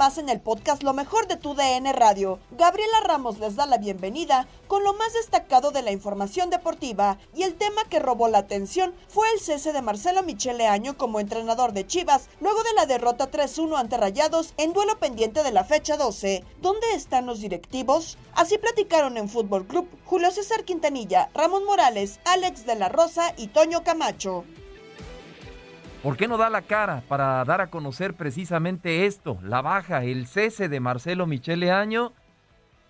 Más en el podcast Lo mejor de tu DN Radio. Gabriela Ramos les da la bienvenida con lo más destacado de la información deportiva y el tema que robó la atención fue el cese de Marcelo Michele Año como entrenador de Chivas luego de la derrota 3-1 ante Rayados en duelo pendiente de la fecha 12. ¿Dónde están los directivos? Así platicaron en Fútbol Club Julio César Quintanilla, Ramón Morales, Alex de la Rosa y Toño Camacho. ¿Por qué no da la cara para dar a conocer precisamente esto, la baja, el cese de Marcelo Michele Año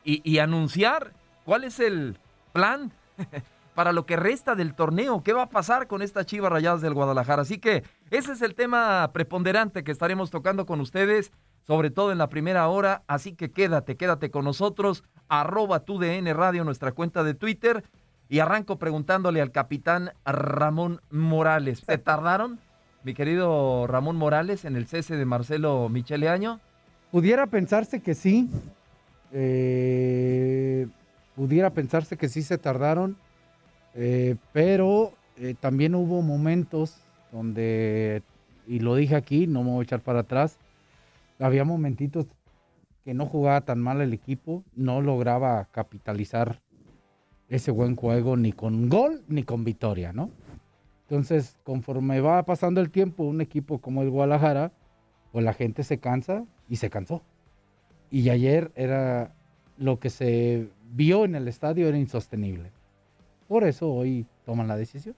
y, anunciar cuál es el plan para lo que resta del torneo? ¿Qué va a pasar con estas chivas rayadas del Guadalajara? Así que ese es el tema preponderante que estaremos tocando con ustedes, sobre todo en la primera hora. Así que quédate, quédate con nosotros, arroba tu DN Radio, nuestra cuenta de Twitter. Y arranco preguntándole al capitán Ramón Morales. ¿Se tardaron? Mi querido Ramón Morales, en el cese de Marcelo Michele Año? Pudiera pensarse que sí. Eh, pudiera pensarse que sí se tardaron. Eh, pero eh, también hubo momentos donde, y lo dije aquí, no me voy a echar para atrás, había momentitos que no jugaba tan mal el equipo, no lograba capitalizar ese buen juego ni con gol ni con victoria, ¿no? Entonces, conforme va pasando el tiempo, un equipo como el Guadalajara, pues la gente se cansa y se cansó. Y ayer era lo que se vio en el estadio era insostenible. Por eso hoy toman la decisión.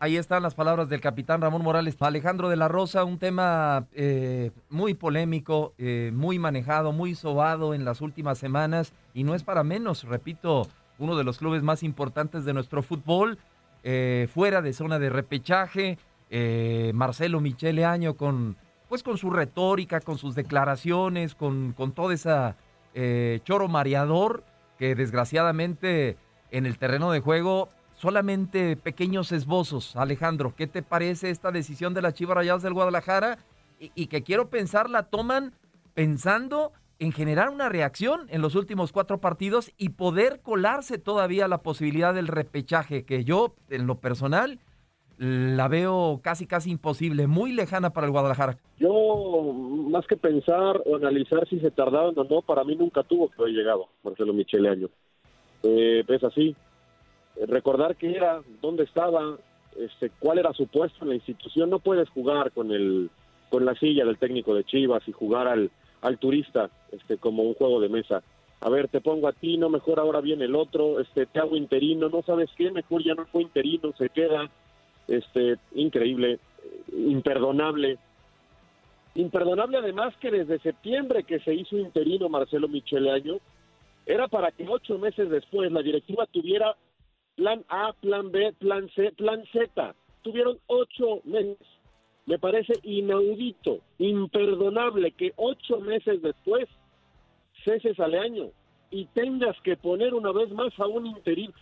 Ahí están las palabras del capitán Ramón Morales. Alejandro de la Rosa, un tema eh, muy polémico, eh, muy manejado, muy sobado en las últimas semanas y no es para menos, repito, uno de los clubes más importantes de nuestro fútbol eh, fuera de zona de repechaje. Eh, Marcelo Michele Año con, pues con su retórica, con sus declaraciones, con, con todo esa eh, choro mareador que desgraciadamente en el terreno de juego solamente pequeños esbozos. Alejandro, ¿qué te parece esta decisión de las Chivas Rayadas del Guadalajara? Y que quiero pensar la toman pensando en generar una reacción en los últimos cuatro partidos y poder colarse todavía la posibilidad del repechaje, que yo, en lo personal, la veo casi, casi imposible, muy lejana para el Guadalajara. Yo, más que pensar o analizar si se tardaron o no, para mí nunca tuvo que haber llegado Marcelo Michele Año. Eh, es así. Recordar qué era, dónde estaba, este, cuál era su puesto en la institución. No puedes jugar con, el, con la silla del técnico de Chivas y jugar al al turista este como un juego de mesa. A ver, te pongo a ti, no mejor ahora viene el otro, este te hago interino, no sabes qué, mejor ya no fue interino, se queda este increíble, imperdonable. Imperdonable además que desde septiembre que se hizo interino Marcelo Michele Año, era para que ocho meses después la directiva tuviera plan A, plan B, plan C, plan Z. Tuvieron ocho meses me parece inaudito, imperdonable que ocho meses después ceses al año y tengas que poner una vez más a un interino.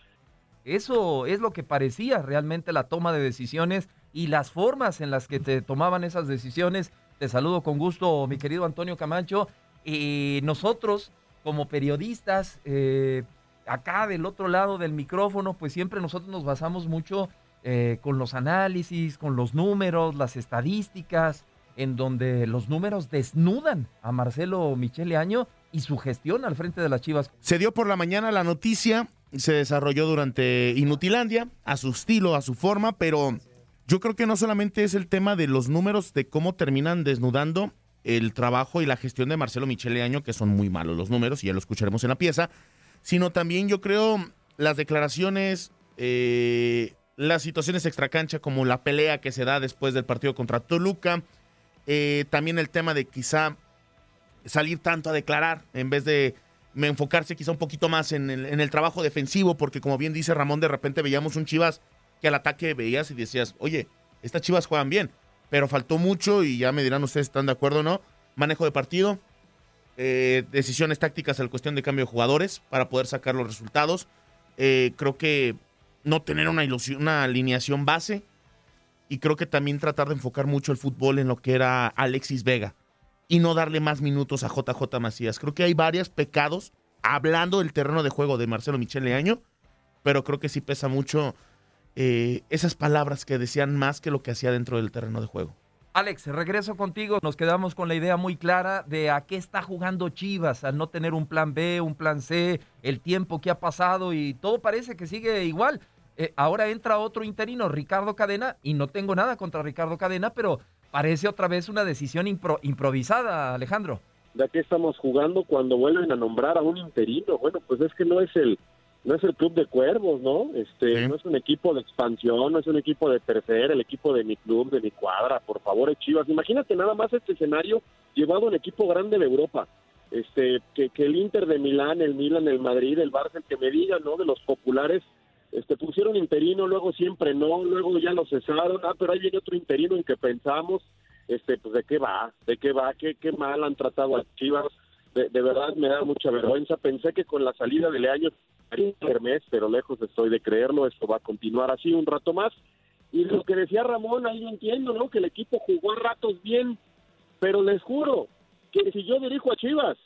Eso es lo que parecía realmente la toma de decisiones y las formas en las que te tomaban esas decisiones. Te saludo con gusto, mi querido Antonio Camacho. Y nosotros, como periodistas, eh, acá del otro lado del micrófono, pues siempre nosotros nos basamos mucho eh, con los análisis, con los números, las estadísticas, en donde los números desnudan a Marcelo Michele Año y su gestión al frente de las Chivas. Se dio por la mañana la noticia, se desarrolló durante Inutilandia, a su estilo, a su forma, pero yo creo que no solamente es el tema de los números, de cómo terminan desnudando el trabajo y la gestión de Marcelo Michele Año, que son muy malos los números, y ya lo escucharemos en la pieza, sino también yo creo las declaraciones, eh, las situaciones extracancha como la pelea que se da después del partido contra Toluca, eh, también el tema de quizá salir tanto a declarar en vez de enfocarse quizá un poquito más en el, trabajo defensivo, porque como bien dice Ramón, de repente veíamos un Chivas que al ataque veías y decías, oye, estas Chivas juegan bien, pero faltó mucho y ya me dirán ustedes, ¿están de acuerdo o no? Manejo de partido, eh, decisiones tácticas en cuestión de cambio de jugadores para poder sacar los resultados. Eh, creo que no tener una, ilusión, una alineación base y creo que también tratar de enfocar mucho el fútbol en lo que era Alexis Vega y no darle más minutos a JJ Macías. Creo que hay varios pecados hablando del terreno de juego de Marcelo Michele Año, pero creo que sí pesa mucho eh, esas palabras que decían más que lo que hacía dentro del terreno de juego. Alex, regreso contigo. Nos quedamos con la idea muy clara de a qué está jugando Chivas, al no tener un plan B, un plan C, el tiempo que ha pasado y todo parece que sigue igual. Eh, ahora entra otro interino, Ricardo Cadena, y no tengo nada contra Ricardo Cadena, pero parece otra vez una decisión improvisada, Alejandro. ¿De qué estamos jugando cuando vuelven a nombrar a un interino? Bueno, pues es que no es el no es el club de cuervos, ¿no? Este, no es un equipo de expansión, no es un equipo de tercer, el equipo de mi club, de mi cuadra, por favor, Chivas. Imagínate nada más este escenario llevado a un equipo grande de Europa. Este, que, que el Inter de Milán, el Milan, el Madrid, el Barça, el que me diga, ¿no? De los populares, este, pusieron interino, luego siempre no, luego ya lo cesaron, ah, pero ahí viene otro interino en que pensamos, este, pues de qué va, de qué va, qué, qué mal han tratado a Chivas, de, de verdad me da mucha vergüenza, pensé que con la salida de Leaño pero lejos estoy de creerlo, esto va a continuar así un rato más. Y lo que decía Ramón, ahí entiendo, ¿no? Que el equipo jugó a ratos bien, pero les juro que si yo dirijo a Chivas,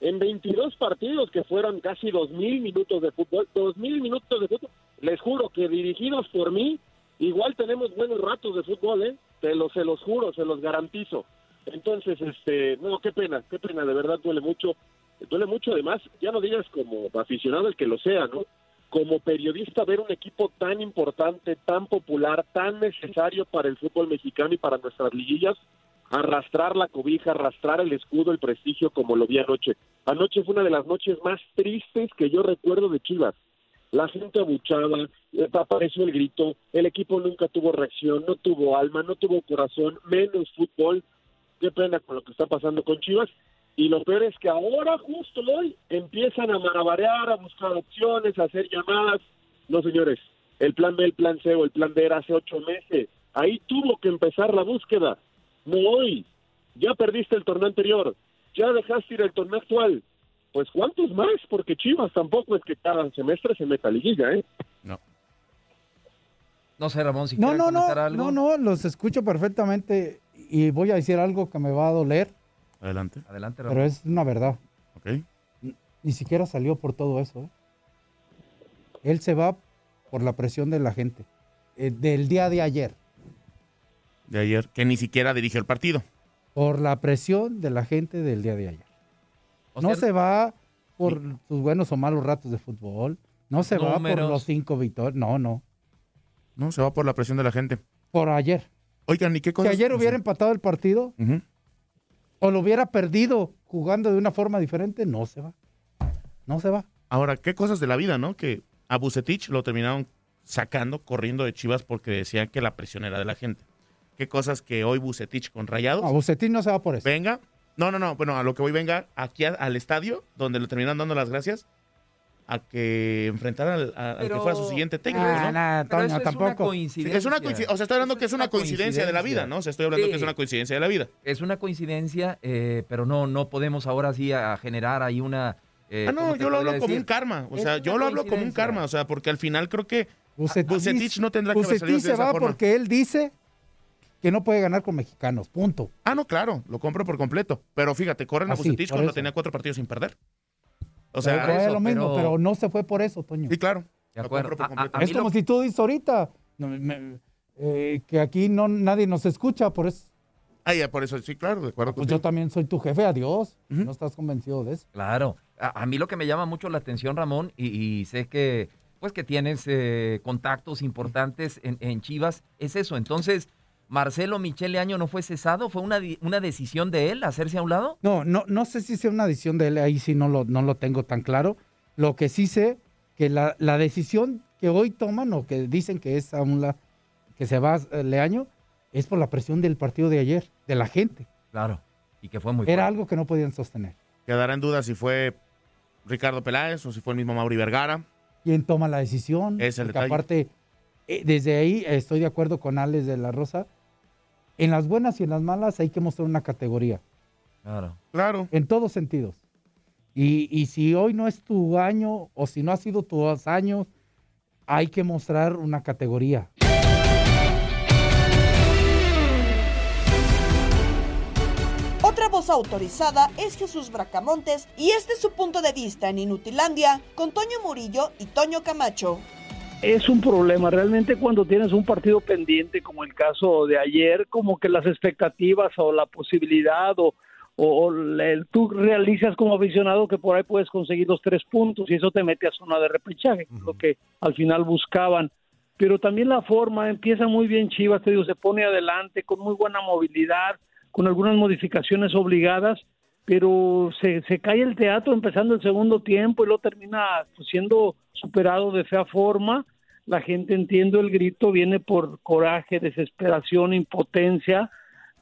en 22 partidos que fueron casi 2.000 minutos de fútbol, 2.000 minutos de fútbol, les juro que dirigidos por mí, igual tenemos buenos ratos de fútbol, ¿eh? Te lo, se los juro, se los garantizo. Entonces, este, no, qué pena, qué pena, de verdad duele mucho duele mucho además, ya no digas como aficionado el que lo sea, ¿no? Como periodista ver un equipo tan importante, tan popular, tan necesario para el fútbol mexicano y para nuestras liguillas, arrastrar la cobija, arrastrar el escudo, el prestigio como lo vi anoche. Anoche fue una de las noches más tristes que yo recuerdo de Chivas. La gente abuchaba, eh, apareció el grito, el equipo nunca tuvo reacción, no tuvo alma, no tuvo corazón, menos fútbol. Qué pena con lo que está pasando con Chivas y lo peor es que ahora, justo hoy, empiezan a marabarear, a buscar opciones, a hacer llamadas. No, señores, el plan B, el plan C o el plan D era hace ocho meses. Ahí tuvo que empezar la búsqueda. No hoy. Ya perdiste el torneo anterior. Ya dejaste ir el torneo actual. Pues ¿cuántos más? Porque Chivas tampoco es que cada semestre se meta liguilla, ¿eh? No. No sé, Ramón, si no, no, no, algo. No, no, los escucho perfectamente y voy a decir algo que me va a doler Adelante. Adelante, Pero es una verdad. Ok. Ni siquiera salió por todo eso. ¿eh? Él se va por la presión de la gente. Eh, del día de ayer. De ayer, que ni siquiera dirigió el partido. Por la presión de la gente del día de ayer. no se va por sus buenos o malos ratos de fútbol. No se va por los cinco victorias. No, no. No, se va por la presión de la gente. Por ayer. Oigan, ¿y qué cosa? Si ayer hubiera empatado el partido, o lo hubiera perdido jugando de una forma diferente, no se va. No se va. Ahora, qué cosas de la vida, ¿no? Que a Bucetich lo terminaron sacando, corriendo de Chivas porque decían que la presión era de la gente. Qué cosas que hoy Bucetich con Rayados. A Bucetich no se va por eso. Venga. No, no, no. Bueno, a lo que voy venga aquí al estadio, donde le terminaron dando las gracias a que enfrentara al, que fuera su siguiente técnico, ¿no? tampoco. Es una coincidencia. Es una coincidencia. O sea, estoy hablando que es una, coincidencia, de la vida, ¿no? O sea, estoy hablando que es una coincidencia de la vida. Es una coincidencia, eh, pero no, no podemos ahora sí a generar ahí una. Eh, ah, no, yo lo hablo como un karma. O sea, yo lo hablo como un karma. O sea, porque al final creo que Bucetich, no tendrá que salir se va porque él dice que no puede ganar con mexicanos. Punto. Ah, no, claro, lo compro por completo. Pero fíjate, corren a ah, Bucetich cuando tenía cuatro partidos sin perder. O sea, lo mismo, pero... no se fue por eso, Toño. Sí, claro. es como si tú dices ahorita eh, que aquí no nadie nos escucha, por eso. Ah, ya, por eso, sí, claro, de acuerdo. Pues yo también soy tu jefe, adiós. No estás convencido de eso. Claro. A, mí lo que me llama mucho la atención, Ramón, y, sé que pues que tienes eh, contactos importantes en, en, Chivas, es eso. Entonces, Marcelo Michele Año no fue cesado? ¿Fue una, una decisión de él hacerse a un lado? No, no, no sé si sea una decisión de él, ahí sí no lo, no lo tengo tan claro. Lo que sí sé, que la, la decisión que hoy toman o que dicen que es a un lado, que se va a Leaño, es por la presión del partido de ayer, de la gente. Claro, y que fue muy Era algo que no podían sostener. Quedará en duda si fue Ricardo Peláez o si fue el mismo Mauri Vergara. ¿Quién toma la decisión? Es el aparte, eh, desde ahí estoy de acuerdo con Alex de la Rosa, en las buenas y en las malas hay que mostrar una categoría. Claro. Claro. En todos sentidos. Y, si hoy no es tu año o si no ha sido tus años, hay que mostrar una categoría. Otra voz autorizada es Jesús Bracamontes y este es su punto de vista en Inutilandia con Toño Murillo y Toño Camacho. Es un problema, realmente cuando tienes un partido pendiente como el caso de ayer, como que las expectativas o la posibilidad o, o el, tú realizas como aficionado que por ahí puedes conseguir los tres puntos y eso te mete a zona de repechaje, lo que al final buscaban. Pero también la forma, empieza muy bien Chivas, te digo, se pone adelante con muy buena movilidad, con algunas modificaciones obligadas, pero se, cae el teatro empezando el segundo tiempo y lo termina pues, siendo superado de fea forma. La gente entiende el grito, viene por coraje, desesperación, impotencia,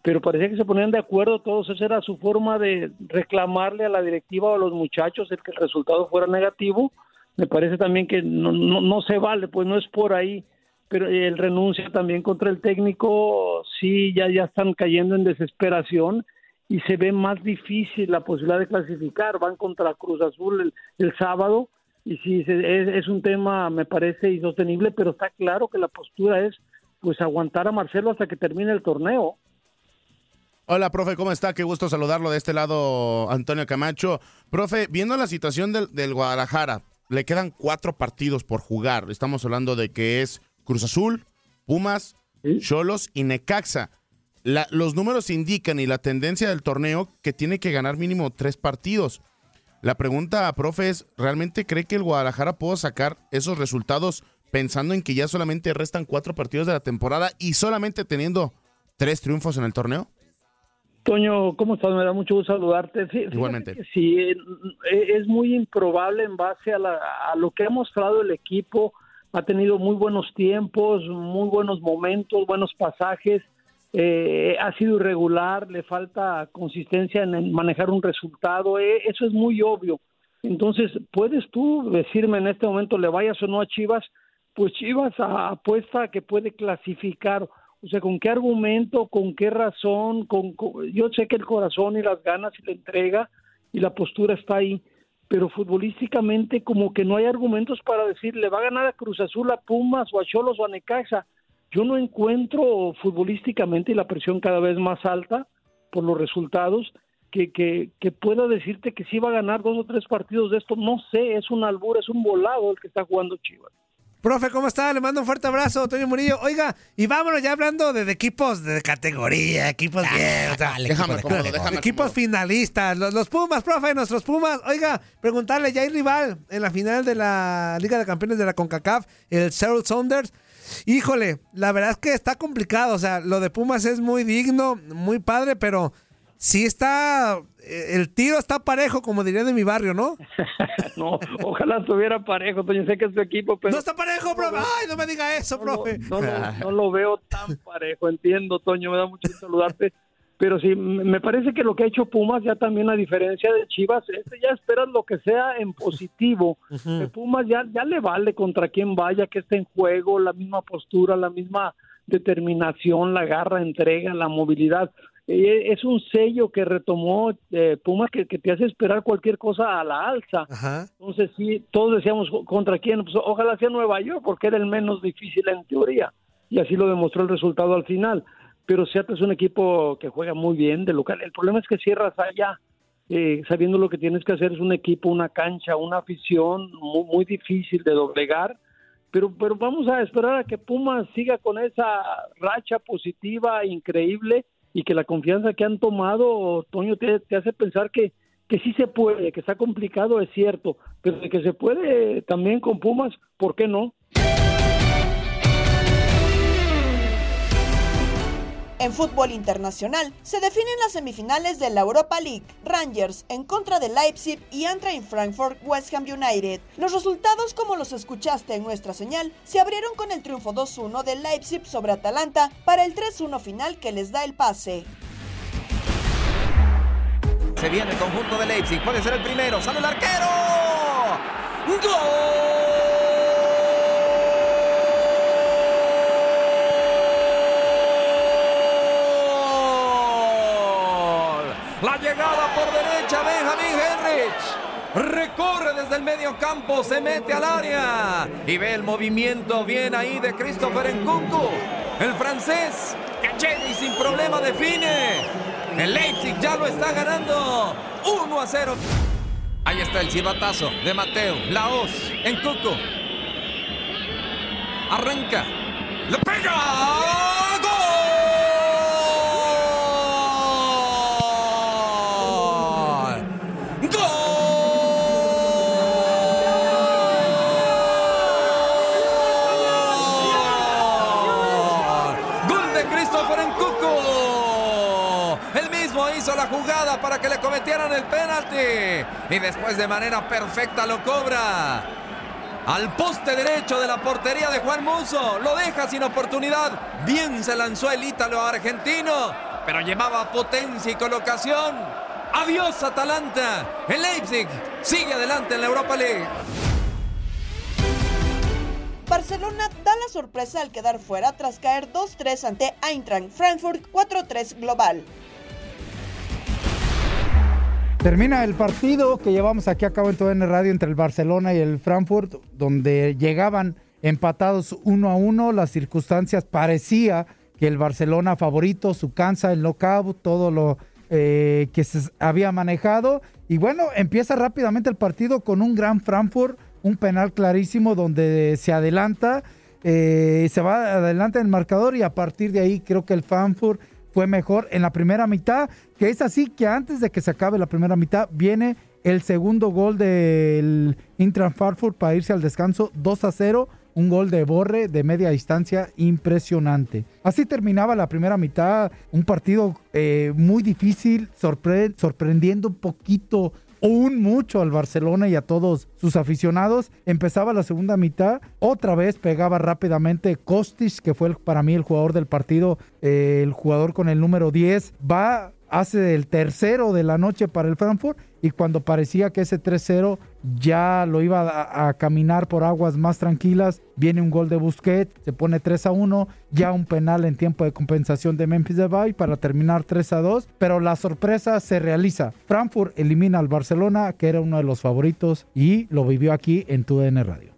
pero parecía que se ponían de acuerdo todos. Esa era su forma de reclamarle a la directiva o a los muchachos el que el resultado fuera negativo. Me parece también que no, no, no se vale, pues no es por ahí pero el renuncia también contra el técnico, sí, ya, ya están cayendo en desesperación y se ve más difícil la posibilidad de clasificar. Van contra Cruz Azul el, el sábado y sí, es, es, un tema, me parece, insostenible, pero está claro que la postura es pues aguantar a Marcelo hasta que termine el torneo. Hola, profe, ¿cómo está? Qué gusto saludarlo de este lado, Antonio Camacho. Profe, viendo la situación del, del Guadalajara, le quedan cuatro partidos por jugar. Estamos hablando de que es Cruz Azul, Pumas, Cholos y Necaxa. La, los números indican y la tendencia del torneo que tiene que ganar mínimo tres partidos. La pregunta, profe, es, ¿realmente cree que el Guadalajara puede sacar esos resultados pensando en que ya solamente restan cuatro partidos de la temporada y solamente teniendo tres triunfos en el torneo? Toño, ¿cómo estás? Me da mucho gusto saludarte. Sí, Igualmente. Sí, es muy improbable en base a, la, a lo que ha mostrado el equipo, ha tenido muy buenos tiempos, muy buenos momentos, buenos pasajes, eh, ha sido irregular, le falta consistencia en manejar un resultado, eh, eso es muy obvio. Entonces, ¿puedes tú decirme en este momento, le vayas o no a Chivas? Pues Chivas apuesta que puede clasificar, o sea, ¿con qué argumento, con qué razón? Con, con, yo sé que el corazón y las ganas y la entrega y la postura está ahí, pero futbolísticamente como que no hay argumentos para decir le va a ganar a Cruz Azul, a Pumas o a Cholos o a Necaxa. Yo no encuentro futbolísticamente y la presión cada vez más alta por los resultados que, que, que pueda decirte que sí va a ganar dos o tres partidos de esto. No sé, es un albur, es un volado el que está jugando Chivas. Profe, ¿cómo está? Le mando un fuerte abrazo, Toño Murillo. Oiga, y vámonos ya hablando de, de equipos de categoría, equipos Ah, bien, o sea, dale, déjame equipos finalistas, los, los Pumas, profe, nuestros Pumas. Oiga, preguntarle, ya hay rival en la final de la Liga de Campeones de la CONCACAF, el Seattle Saunders. Híjole, la verdad es que está complicado, o sea, lo de Pumas es muy digno, muy padre, pero sí está, eh, el tiro está parejo, como diría de mi barrio, ¿no? no, ojalá estuviera parejo, Toño, sé que es tu equipo, pero... No está parejo, profe. Ay, no me diga eso, profe. No, no, no, no lo veo tan parejo, entiendo, Toño, me da mucho gusto saludarte. Pero sí, me parece que lo que ha hecho Pumas ya también, a diferencia de Chivas, este ya esperas lo que sea en positivo. Que Pumas ya, ya le vale contra quien vaya, que esté en juego, la misma postura, la misma determinación, la garra, entrega, la movilidad. Eh, es un sello que retomó eh, Pumas que, que te hace esperar cualquier cosa a la alza. Ajá. Entonces sí, todos decíamos contra quién, pues ojalá sea Nueva York porque era el menos difícil en teoría y así lo demostró el resultado al final. Pero Seattle es un equipo que juega muy bien de local. El problema es que cierras allá, eh, sabiendo lo que tienes que hacer es un equipo, una cancha, una afición muy, difícil de doblegar. Pero, pero vamos a esperar a que Pumas siga con esa racha positiva increíble y que la confianza que han tomado, Toño, te, te hace pensar que, que sí se puede, que está complicado, es cierto, pero que se puede también con Pumas, ¿por qué no? En fútbol internacional se definen las semifinales de la Europa League. Rangers en contra de Leipzig y Eintracht Frankfurt West Ham United. Los resultados, como los escuchaste en nuestra señal, se abrieron con el triunfo 2-1 de Leipzig sobre Atalanta para el 3-1 final que les da el pase. Se viene el conjunto de Leipzig. Puede ser el primero. Sale el arquero. ¡Gol! La llegada por derecha Benjamin Henrich. Recorre desde el medio campo, se mete al área y ve el movimiento bien ahí de Christopher Nkunku. El francés, que y sin problema define. El Leipzig ya lo está ganando 1 a 0. Ahí está el silbatazo de Mateo, Laos, Nkunku. Arranca, cometieran el penalti. Y después de manera perfecta lo cobra. Al poste derecho de la portería de Juan Muso. Lo deja sin oportunidad. Bien se lanzó el ítalo argentino. Pero llevaba potencia y colocación. Adiós Atalanta. El Leipzig sigue adelante en la Europa League. Barcelona da la sorpresa al quedar fuera tras caer 2-3 ante Eintracht Frankfurt 4-3 global. Termina el partido que llevamos aquí a cabo en TUDN Radio entre el Barcelona y el Frankfurt, donde llegaban empatados uno a uno. Las circunstancias parecía que el Barcelona favorito, su cansa, el knockout, todo lo eh, que se había manejado. Y bueno, empieza rápidamente el partido con un gran Frankfurt, un penal clarísimo donde se adelanta, eh, se va adelante el marcador y a partir de ahí creo que el Frankfurt fue mejor en la primera mitad, que es así que antes de que se acabe la primera mitad viene el segundo gol del Intran Frankfurt para irse al descanso 2 a 0, un gol de Borre de media distancia impresionante. Así terminaba la primera mitad, un partido eh, muy difícil, sorprendiendo un poquito un mucho al Barcelona y a todos sus aficionados. Empezaba la segunda mitad, otra vez pegaba rápidamente Kostic, que fue para mí el jugador del partido, eh, el jugador con el número 10, va hace el tercero de la noche para el Frankfurt y cuando parecía que ese 3-0 ya lo iba a, caminar por aguas más tranquilas, viene un gol de Busquets, se pone 3 1, ya un penal en tiempo de compensación de Memphis Depay para terminar 3 2, pero la sorpresa se realiza. Frankfurt elimina al Barcelona, que era uno de los favoritos y lo vivió aquí en TUDN Radio.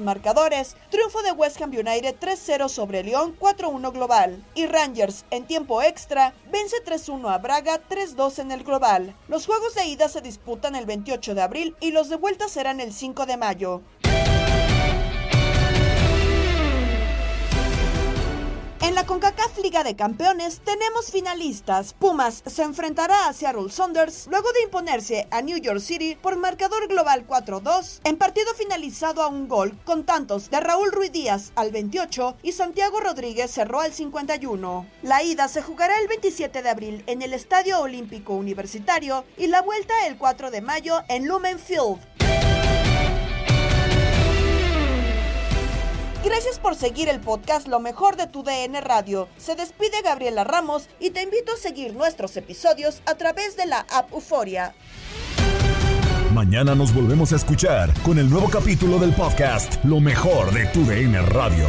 Marcadores, triunfo de West Ham United 3-0 sobre León 4-1 global y Rangers en tiempo extra vence 3-1 a Braga 3-2 en el global. Los juegos de ida se disputan el 28 de abril y los de vuelta serán el 5 de mayo. En la CONCACAF Liga de Campeones tenemos finalistas. Pumas se enfrentará a Seattle Saunders luego de imponerse a New York City por marcador global 4-2 en partido finalizado a un gol con tantos de Raúl Ruiz Díaz al 28 y Santiago Rodríguez cerró al 51. La ida se jugará el 27 de abril en el Estadio Olímpico Universitario y la vuelta el 4 de mayo en Lumen Field. Gracias por seguir el podcast Lo mejor de tu DN Radio. Se despide Gabriela Ramos y te invito a seguir nuestros episodios a través de la app Euforia. Mañana nos volvemos a escuchar con el nuevo capítulo del podcast Lo mejor de tu DN Radio.